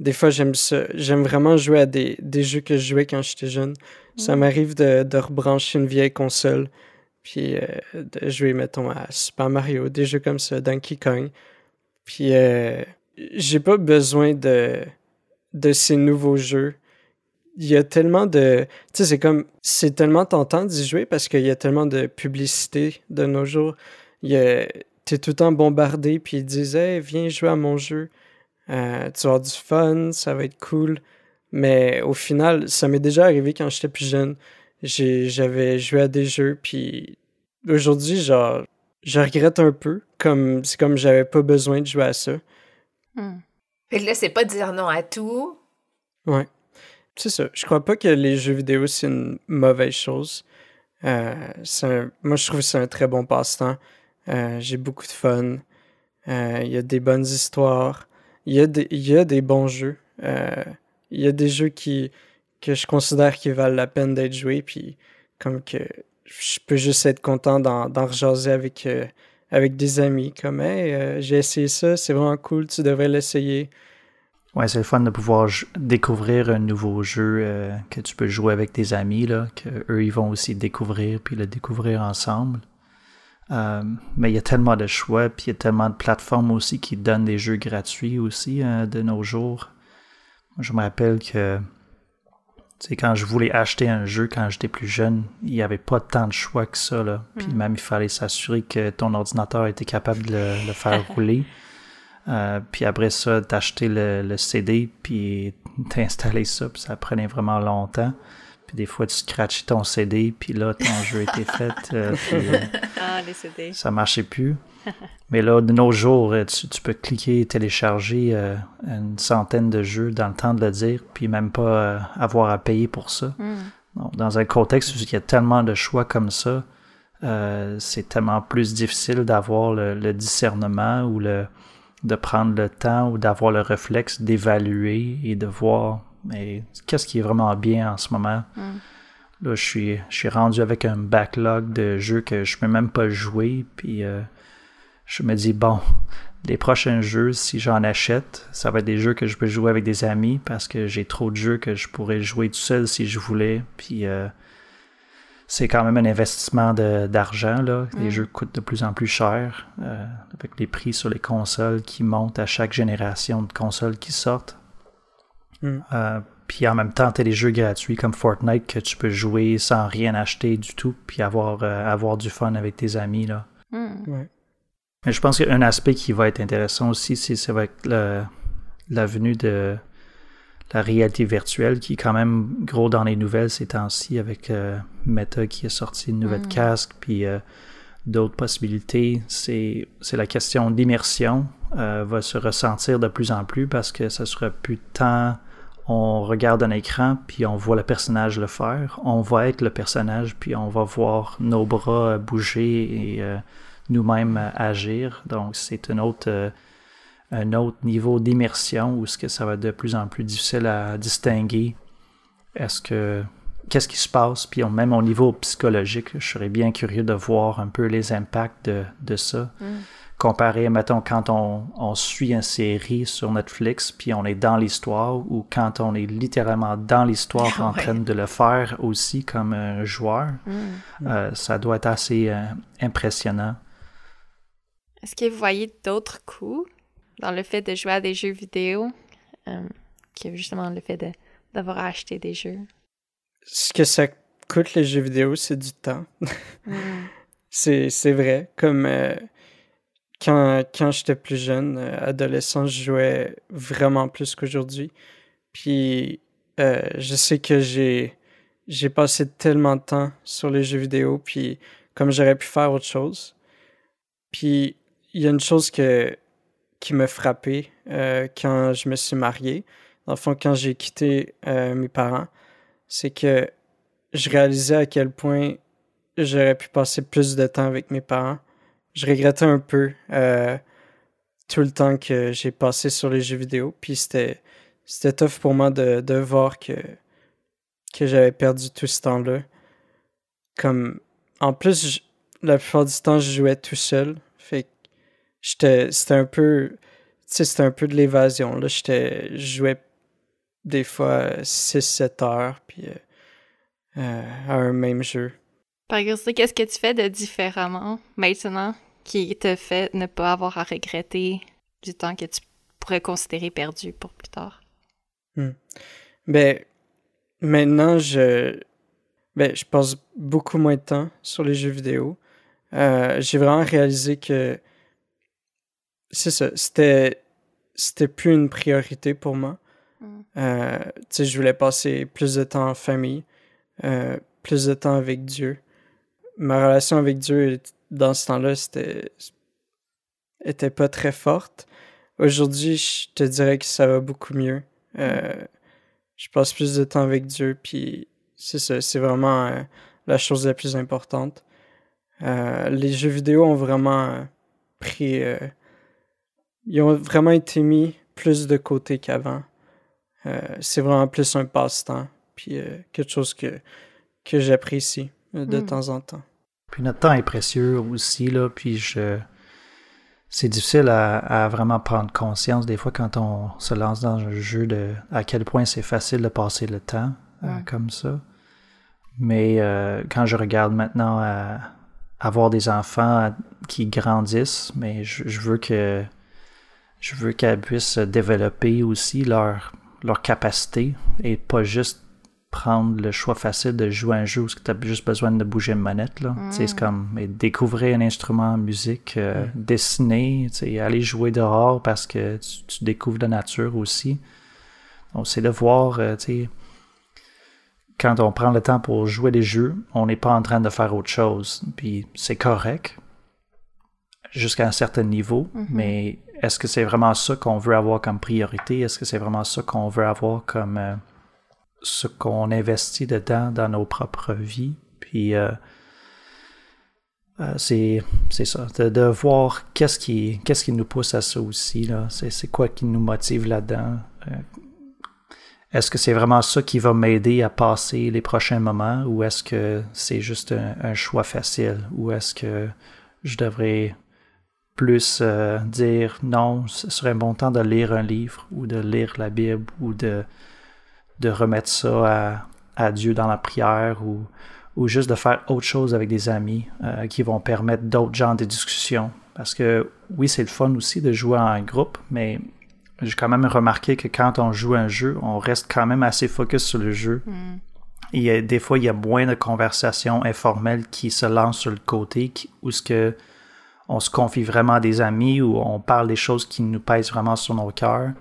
des fois, j'aime ça. J'aime vraiment jouer à des, des, jeux que je jouais quand j'étais jeune. Ça m'arrive de, de, rebrancher une vieille console, puis euh, de jouer, mettons, à Super Mario, des jeux comme ça, Donkey Kong. Puis, euh, j'ai pas besoin de, de ces nouveaux jeux. Il y a tellement de. Tu sais, c'est comme. C'est tellement tentant d'y jouer parce qu'il y a tellement de publicité de nos jours. Il y a. T'es tout le temps bombardé, puis ils disent Hey, viens jouer à mon jeu. Euh, tu vas avoir du fun, ça va être cool. Mais au final, ça m'est déjà arrivé quand j'étais plus jeune. J'avais joué à des jeux, puis aujourd'hui, genre, je regrette un peu. Comme, c'est comme j'avais pas besoin de jouer à ça. Hmm. Et là, c'est pas dire non à tout. Ouais. C'est ça. Je crois pas que les jeux vidéo, c'est une mauvaise chose. Euh, moi, je trouve que c'est un très bon passe-temps. Euh, j'ai beaucoup de fun. Il y a des bonnes histoires il y a des, y a des bons jeux. Euh, il y a des jeux qui, que je considère qui valent la peine d'être joués, puis comme que je peux juste être content d'en, rejaser avec, euh, avec des amis, comme Hey, euh, j'ai essayé ça, c'est vraiment cool, tu devrais l'essayer. Ouais, c'est le fun de pouvoir découvrir un nouveau jeu que tu peux jouer avec tes amis, là, qu'eux, ils vont aussi découvrir, puis le découvrir ensemble. Euh, mais il y a tellement de choix, puis il y a tellement de plateformes aussi qui donnent des jeux gratuits aussi euh, de nos jours. Je me rappelle que quand je voulais acheter un jeu quand j'étais plus jeune, il n'y avait pas tant de choix que ça. Là. Puis mm. même, il fallait s'assurer que ton ordinateur était capable de le, faire rouler. Euh, puis après ça, d'acheter le, le, CD, puis d'installer ça, puis ça prenait vraiment longtemps. Puis des fois, tu scratchais ton CD, puis là, ton jeu était fait. Euh, puis, euh, ah, les CD. Ça marchait plus. Mais là, de nos jours, tu, peux cliquer et télécharger une centaine de jeux dans le temps de le dire, puis même pas avoir à payer pour ça. Hmm. dans un contexte où il y a tellement de choix comme ça, c'est tellement plus difficile d'avoir le, discernement ou le, de prendre le temps ou d'avoir le réflexe d'évaluer et de voir mais qu'est-ce qui est vraiment bien en ce moment? Mm. Là, je suis, je suis rendu avec un backlog de jeux que je ne peux même pas jouer. Puis euh, je me dis, bon, les prochains jeux, si j'en achète, ça va être des jeux que je peux jouer avec des amis parce que j'ai trop de jeux que je pourrais jouer tout seul si je voulais. Puis euh, c'est quand même un investissement d'argent. là. Les mm. jeux coûtent de plus en plus cher euh, avec les prix sur les consoles qui montent à chaque génération de consoles qui sortent. Mm. Euh, puis en même temps, tu as des jeux gratuits comme Fortnite que tu peux jouer sans rien acheter du tout, puis avoir, euh, avoir du fun avec tes amis. Là. Mm. Mais je pense qu'un aspect qui va être intéressant aussi, c'est avec la venue de, la réalité virtuelle qui est quand même gros dans les nouvelles ces temps-ci avec euh, Meta qui a sorti une nouvelle Mm. casque, puis euh, d'autres possibilités. C'est c'est la question d'immersion euh, va se ressentir de plus en plus parce que ça sera plus tant on regarde un écran puis on voit le personnage le faire. On va être le personnage puis on va voir nos bras bouger et nous-mêmes agir. Donc c'est une autre un autre niveau d'immersion où ce que ça va être de plus en plus difficile à distinguer. Est-ce que qu'est-ce qui se passe? Puis même au niveau psychologique, je serais bien curieux de voir un peu les impacts de, de ça. Mm. Comparé, mettons, quand on, on suit une série sur Netflix, puis on est dans l'histoire, ou quand on est littéralement dans l'histoire en Ouais. train de le faire aussi comme un joueur, Mm. euh, ça doit être assez euh, impressionnant. Est-ce que vous voyez d'autres coûts dans le fait de jouer à des jeux vidéo euh, que justement le fait de- d'avoir acheté des jeux? Ce que ça coûte les jeux vidéo, c'est du temps. Mm. C'est vrai. Comme euh, quand, quand j'étais plus jeune, euh, adolescent, je jouais vraiment plus qu'aujourd'hui. Puis euh, je sais que j'ai j'ai passé tellement de temps sur les jeux vidéo, puis comme j'aurais pu faire autre chose. Puis il y a une chose que, qui m'a frappé euh, quand je me suis marié. Dans le fond, quand j'ai quitté euh, mes parents, c'est que je réalisais à quel point j'aurais pu passer plus de temps avec mes parents. Je regrettais un peu euh, tout le temps que j'ai passé sur les jeux vidéo. Puis c'était, c'était tough pour moi de, de voir que, que j'avais perdu tout ce temps-là. Comme, en plus, la plupart du temps, je jouais tout seul. Fait c'était un peu, c'était un peu de l'évasion. Là, j'étais, je jouais des fois 6-7 heures, puis euh, euh, à un même jeu. Par exemple, qu'est-ce que tu fais de différemment maintenant qui te fait ne pas avoir à regretter du temps que tu pourrais considérer perdu pour plus tard? Ben, maintenant, je, ben, je passe beaucoup moins de temps sur les jeux vidéo. Euh, j'ai vraiment réalisé que c'est ça, c'était, c'était plus une priorité pour moi. Mm. Euh, tu sais, je voulais passer plus de temps en famille, euh, plus de temps avec Dieu. Ma relation avec Dieu, dans ce temps-là, c'était, était pas très forte. Aujourd'hui, je te dirais que ça va beaucoup mieux. Euh, je passe plus de temps avec Dieu, puis c'est ça, c'est vraiment euh, la chose la plus importante. Euh, les jeux vidéo ont vraiment euh, pris. Ils ont vraiment été mis plus de côté qu'avant. Euh, c'est vraiment plus un passe-temps, puis euh, quelque chose que, que j'apprécie euh, de Mm. temps en temps. Puis notre temps est précieux aussi, là, puis je... C'est difficile à, à vraiment prendre conscience des fois quand on se lance dans un jeu de à quel point c'est facile de passer le temps euh, comme ça. Mais euh, quand je regarde maintenant à avoir des enfants qui grandissent, mais je, je veux que je veux qu'elles puissent développer aussi leur, leur capacité et pas juste prendre le choix facile de jouer un jeu où tu as juste besoin de bouger une manette. Là. C'est comme mais découvrir un instrument de musique, euh, dessiner, tu sais, aller jouer dehors parce que tu, tu découvres la nature aussi. Donc, c'est de voir, euh, tu sais, quand on prend le temps pour jouer des jeux, on n'est pas en train de faire autre chose. Puis c'est correct jusqu'à un certain niveau, Mhm. mais est-ce que c'est vraiment ça qu'on veut avoir comme priorité? Est-ce que c'est vraiment ça qu'on veut avoir comme euh, ce qu'on investit dedans dans nos propres vies? Puis euh, euh, c'est ça, de, voir qu'est-ce qui, qui nous pousse à ça aussi. C'est quoi qui nous motive là-dedans? Est-ce que c'est vraiment ça qui va m'aider à passer les prochains moments ou est-ce que c'est juste un choix facile ou est-ce que je devrais plus euh, dire non, ce serait un bon temps de lire un livre ou de lire la Bible ou de, de remettre ça à, à Dieu dans la prière ou, ou juste de faire autre chose avec des amis euh, qui vont permettre d'autres genres de discussions. Parce que oui, c'est le fun aussi de jouer en groupe, mais j'ai quand même remarqué que quand on joue un jeu, on reste quand même assez focus sur le jeu. Mm. Il y a, des fois, il y a moins de conversations informelles qui se lancent sur le côté, qui- où ce que on se confie vraiment à des amis, où on parle des choses qui nous pèsent vraiment sur nos cœurs.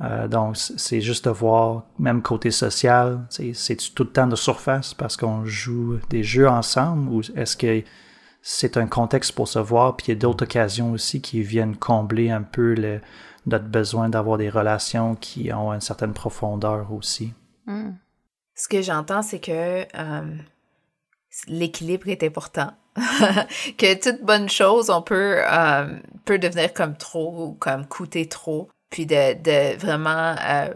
Euh, donc, c'est juste de voir, même côté social, c'est tout le temps de surface parce qu'on joue des jeux ensemble ou est-ce que c'est un contexte pour se voir, puis il y a d'autres occasions aussi qui viennent combler un peu le, notre besoin d'avoir des relations qui ont une certaine profondeur aussi. Hmm. Ce que j'entends, c'est que euh, l'équilibre est important. que toute bonne chose, on peut, euh, peut devenir comme trop, comme coûter trop puis de, vraiment euh,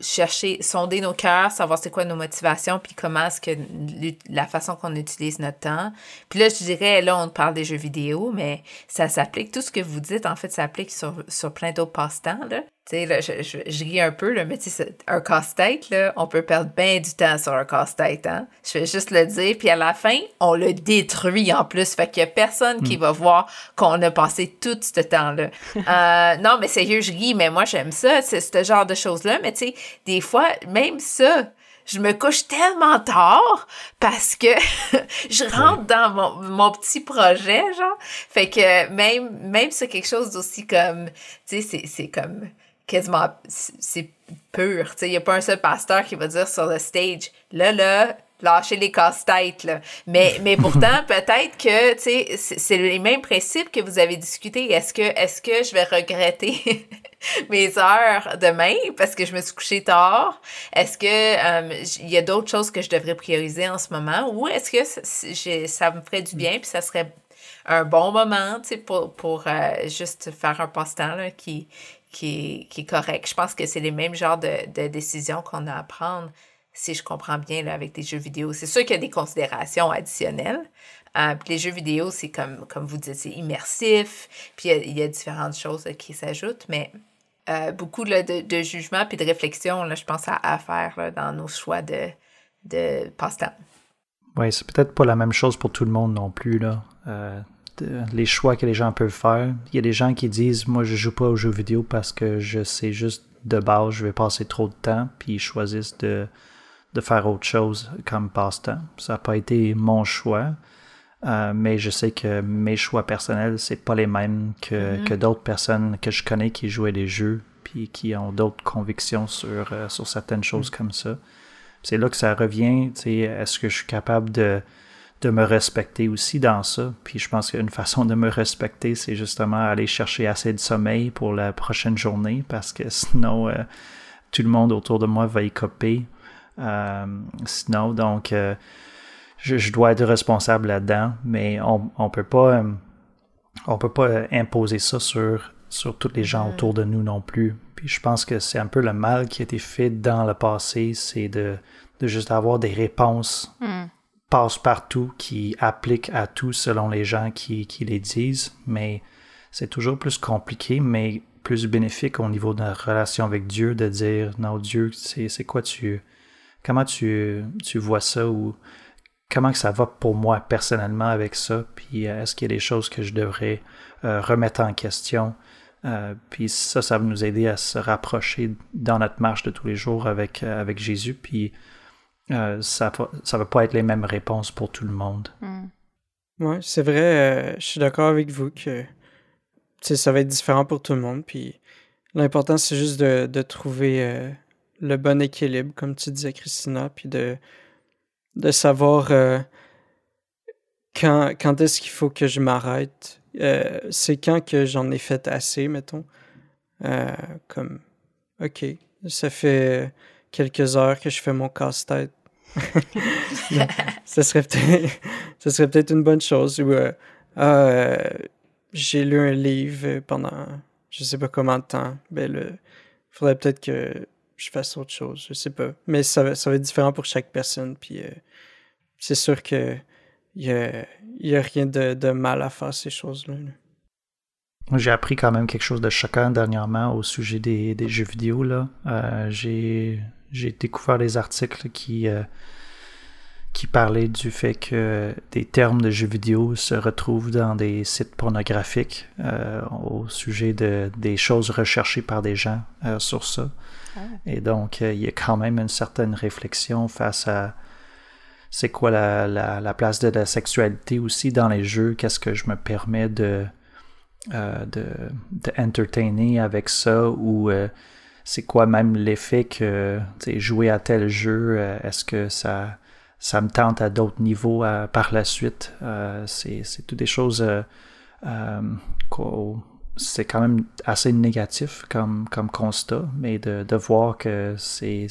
chercher, sonder nos cœurs, savoir c'est quoi nos motivations, puis comment est-ce que la façon qu'on utilise notre temps. Puis là, je dirais, là, on parle des jeux vidéo, mais ça s'applique, tout ce que vous dites, en fait, s'applique sur, sur plein d'autres passe-temps, là. Je, je, ris un peu, là, mais tu sais, un casse-tête, on peut perdre bien du temps sur un casse-tête, hein. Je vais juste le dire, puis à la fin, on le détruit en plus, fait qu'il y a personne qui hmm. va voir qu'on a passé tout ce temps-là. euh, non, mais sérieux, je ris, mais moi, j'aime ça, c'est ce genre de choses-là, mais tu sais, des fois, même ça, je me couche tellement tard parce que je rentre dans mon, mon, petit projet, genre. Fait que même, même c'est quelque chose d'aussi comme, tu sais, c'est comme quasiment, c'est pur. Il n'y a pas un seul pasteur qui va dire sur le stage, là, là, lâchez les casse-têtes. Là. Mais, mais pourtant, peut-être que c'est les mêmes principes que vous avez discuté. Est-ce que, est que je vais regretter mes heures demain parce que je me suis couché tard? Est-ce que euh, il y a d'autres choses que je devrais prioriser en ce moment? Ou est-ce que ça, ça me ferait du bien puis ça serait un bon moment pour, pour euh, juste faire un passe-temps qui, qui, est correct. Je pense que c'est les mêmes genres de, de décisions qu'on a à prendre, si je comprends bien, avec des jeux vidéo. C'est sûr qu'il y a des considérations additionnelles. Euh, les jeux vidéo, c'est comme, vous dites, c'est immersif. Puis il y, a différentes choses qui s'ajoutent, mais euh, beaucoup de, de, jugement puis de réflexion, je pense, à, faire dans nos choix de, de passe-temps. Oui, c'est peut-être pas la même chose pour tout le monde non plus. Là. Euh, les choix que les gens peuvent faire. Il y a des gens qui disent Moi, je joue pas aux jeux vidéo parce que je sais juste de base, je vais passer trop de temps, puis ils choisissent de, de faire autre chose comme passe-temps. Ça n'a pas été mon choix. Euh, mais je sais que mes choix personnels, c'est pas les mêmes que, mm-hmm. que d'autres personnes que je connais qui jouent des jeux puis qui ont d'autres convictions sur, euh, sur certaines choses mm. comme ça. C'est là que ça revient, est-ce que je suis capable de, de me respecter aussi dans ça. Puis je pense qu'une façon de me respecter, c'est justement aller chercher assez de sommeil pour la prochaine journée parce que sinon, euh, tout le monde autour de moi va y copier. Euh, sinon, donc, euh, je, dois être responsable là-dedans, mais on on peut pas on peut pas imposer ça sur sur tous les gens autour de nous non plus. Puis je pense que c'est un peu le mal qui a été fait dans le passé, c'est de, de juste avoir des réponses hmm passe-partout qui applique à tout selon les gens qui, qui les disent, mais c'est toujours plus compliqué, mais plus bénéfique au niveau de la relation avec Dieu de dire non Dieu c'est quoi tu comment tu, tu vois ça ou comment que ça va pour moi personnellement avec ça? Puis euh, est-ce qu'il y a des choses que je devrais euh, remettre en question euh, puis ça ça va nous aider à se rapprocher dans notre marche de tous les jours avec avec Jésus. Puis euh, ça ne va pas être les mêmes réponses pour tout le monde. Mm. Oui, c'est vrai. Euh, je suis d'accord avec vous que ça va être différent pour tout le monde. Puis l'important, c'est juste de, de trouver euh, le bon équilibre, comme tu disais, Christina, puis de, de savoir quand, quand est-ce qu'il faut que je m'arrête. c'est quand que j'en ai fait assez, mettons. comme, OK, ça fait quelques heures que je fais mon casse-tête ça serait peut-être une bonne chose. Ou euh, euh, j'ai lu un livre pendant je sais pas combien de temps. Ben le faudrait peut-être que je fasse autre chose je sais pas. Mais ça, ça va être différent pour chaque personne. Puis euh, c'est sûr que il y a, rien de, de, mal à faire ces choses-là j'ai appris quand même quelque chose de choquant dernièrement au sujet des, des jeux vidéo. Là. j'ai j'ai découvert des articles qui, euh, qui parlaient du fait que des termes de jeux vidéo se retrouvent dans des sites pornographiques euh, au sujet de, des choses recherchées par des gens euh, sur ça. Ah. Et donc, il y a quand même une certaine réflexion face à c'est quoi la, la, place de la sexualité aussi dans les jeux, qu'est-ce que je me permets de, de, de entertainer avec ça ou c'est quoi même l'effet que jouer à tel jeu, euh, est-ce que ça, ça me tente à d'autres niveaux par la suite? c'est, c'est toutes des choses c'est quand même assez négatif comme, comme constat, mais de, de voir que c'est,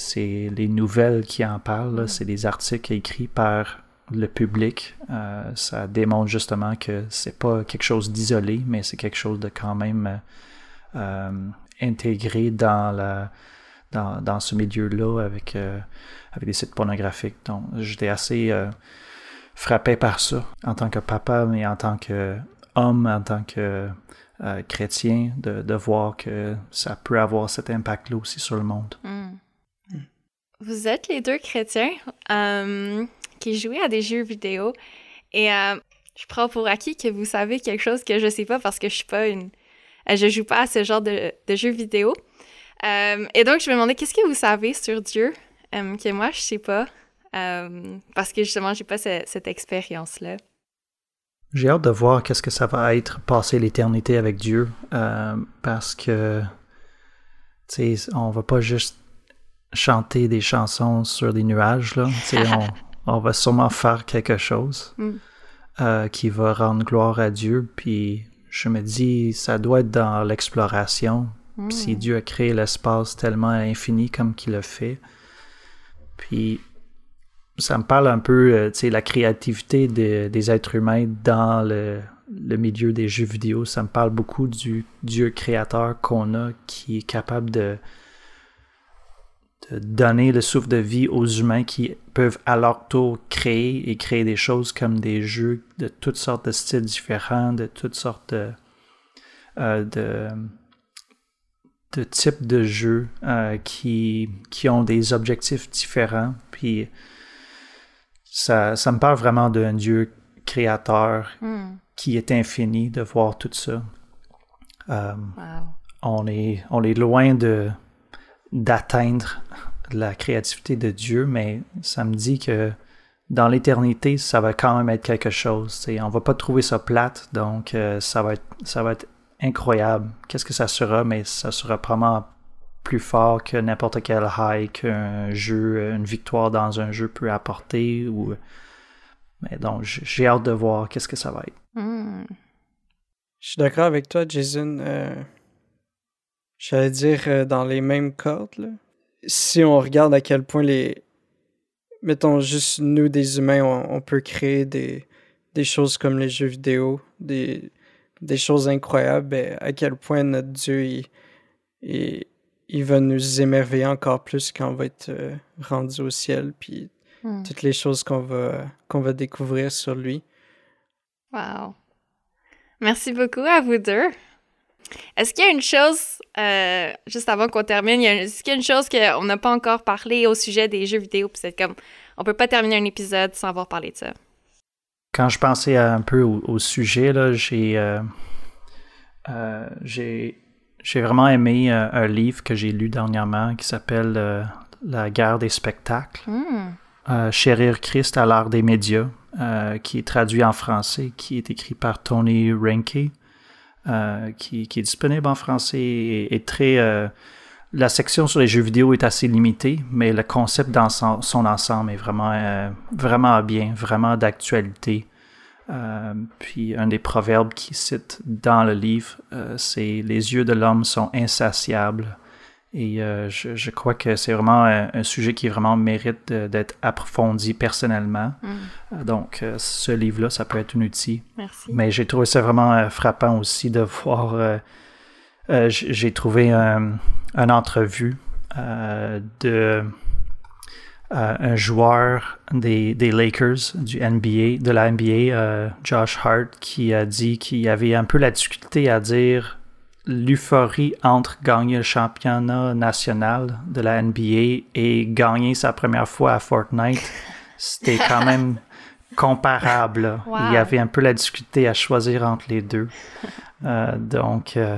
les nouvelles qui en parlent, mm. c'est des articles écrits par le public, euh, ça démontre justement que c'est pas quelque chose d'isolé, mais c'est quelque chose de quand même euh, intégré dans la dans, dans ce milieu-là avec, euh, avec des sites pornographiques. Donc j'étais assez frappé par ça en tant que papa, mais en tant que homme, en tant que chrétien, de, de, voir que ça peut avoir cet impact-là aussi sur le monde. Mm. Vous êtes les deux chrétiens qui jouait à des jeux vidéo. Et euh, je prends pour acquis que vous savez quelque chose que je sais pas parce que je suis pas une. Euh, je joue pas à ce genre de, de jeux vidéo. Euh, et donc, je me demandais qu'est-ce que vous savez sur Dieu que moi, je sais pas. parce que justement, j'ai pas cette expérience-là. J'ai hâte de voir qu'est-ce que ça va être passer l'éternité avec Dieu. parce que, tu sais, on va pas juste chanter des chansons sur des nuages, là. on, on va sûrement faire quelque chose mm. euh, qui va rendre gloire à Dieu. Puis je me dis, ça doit être dans l'exploration. Si mm. Dieu a créé l'espace tellement infini comme qu'il le fait. Puis ça me parle un peu, euh, tu sais, la créativité des êtres humains dans le, le, milieu des jeux vidéo. Ça me parle beaucoup du Dieu créateur qu'on a qui est capable de de donner le souffle de vie aux humains qui peuvent à leur tour créer et créer des choses comme des jeux de toutes sortes de styles différents, de toutes sortes de, euh, de, types de jeux euh, qui, qui ont des objectifs différents. Puis ça, ça me parle vraiment d'un Dieu créateur hmm. qui est infini, de voir tout ça. Euh, on, est, on est loin de d'atteindre la créativité de Dieu, mais ça me dit que dans l'éternité, ça va quand même être quelque chose. On On va pas trouver ça plate, donc euh, ça, va être, ça va être incroyable. Qu'est-ce que ça sera, mais ça sera probablement plus fort que n'importe quel high qu'un jeu, une victoire dans un jeu peut apporter. Ou... Mais donc, j'ai hâte de voir qu'est-ce que ça va être. Hmm. Je suis d'accord avec toi, Jason. Euh, J'allais dire euh, dans les mêmes cordes. Si on regarde à quel point les. Mettons juste nous, des humains, on, peut créer des, des choses comme les jeux vidéo, des, des choses incroyables, ben, à quel point notre Dieu, il, il, va nous émerveiller encore plus quand on va être euh, rendu au ciel, puis hmm. toutes les choses qu'on va, qu'on va découvrir sur lui. Wow. Merci beaucoup à vous deux. Est-ce qu'il y a une chose, euh, juste avant qu'on termine, est-ce qu'il y a une chose qu'on n'a pas encore parlé au sujet des jeux vidéo? Puis c'est comme, on peut pas terminer un épisode sans avoir parlé de ça? Quand je pensais un peu au, sujet, là, j'ai, euh, euh, j'ai, j'ai vraiment aimé un livre que j'ai lu dernièrement qui s'appelle La guerre des spectacles. Hmm. Chérir Christ à l'art des médias, qui est traduit en français, qui est écrit par Tony Reinke. Euh, qui, est disponible en français et, très... Euh, la section sur les jeux vidéo est assez limitée, mais le concept dans son, ensemble est vraiment, euh, vraiment bien, vraiment d'actualité. puis un des proverbes qu'il cite dans le livre, c'est Les yeux de l'homme sont insatiables et euh, je, crois que c'est vraiment un, sujet qui vraiment mérite d'être approfondi personnellement. Mm. Euh, donc, euh, ce livre-là, ça peut être un outil. Merci. Mais j'ai trouvé ça vraiment frappant aussi de voir. j'ai trouvé un, une entrevue de un joueur des, des, Lakers du NBA, de la NBA, Josh Hart, qui a dit qu'il avait un peu la difficulté à dire l'euphorie entre gagner le championnat national de la NBA et gagner sa première fois à Fortnite, c'était quand même comparable. Il y avait un peu la difficulté à choisir entre les deux. Euh, donc, euh,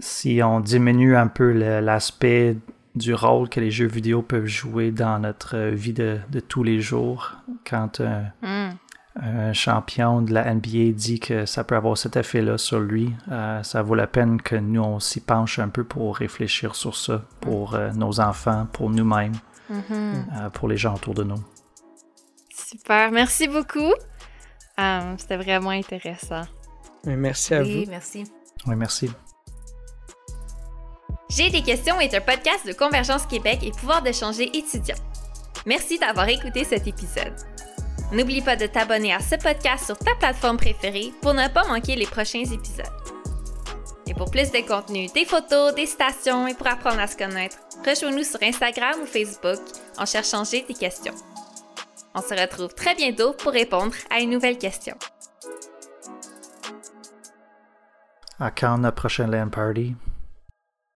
si on diminue un peu l'aspect du rôle que les jeux vidéo peuvent jouer dans notre vie de, tous les jours, quand un, un champion de la NBA dit que ça peut avoir cet effet-là sur lui, euh, ça vaut la peine que nous, on s'y penche un peu pour réfléchir sur ça, pour euh, nos enfants, pour nous-mêmes, Mhm. pour les gens autour de nous. Super, merci beaucoup. Euh, C'était vraiment intéressant. Merci à Oui, vous. merci. Oui, merci. J'ai des questions est un podcast de Convergence Québec et pouvoir d'échanger étudiants. Merci d'avoir écouté cet épisode. N'oublie pas de t'abonner à ce podcast sur ta plateforme préférée pour ne pas manquer les prochains épisodes. Et pour plus de contenu, des photos, des citations et pour apprendre à se connaître, rejoins-nous sur Instagram ou Facebook en cherchant J'ai des questions. On se retrouve très bientôt pour répondre à une nouvelle question. À quand notre prochaine party?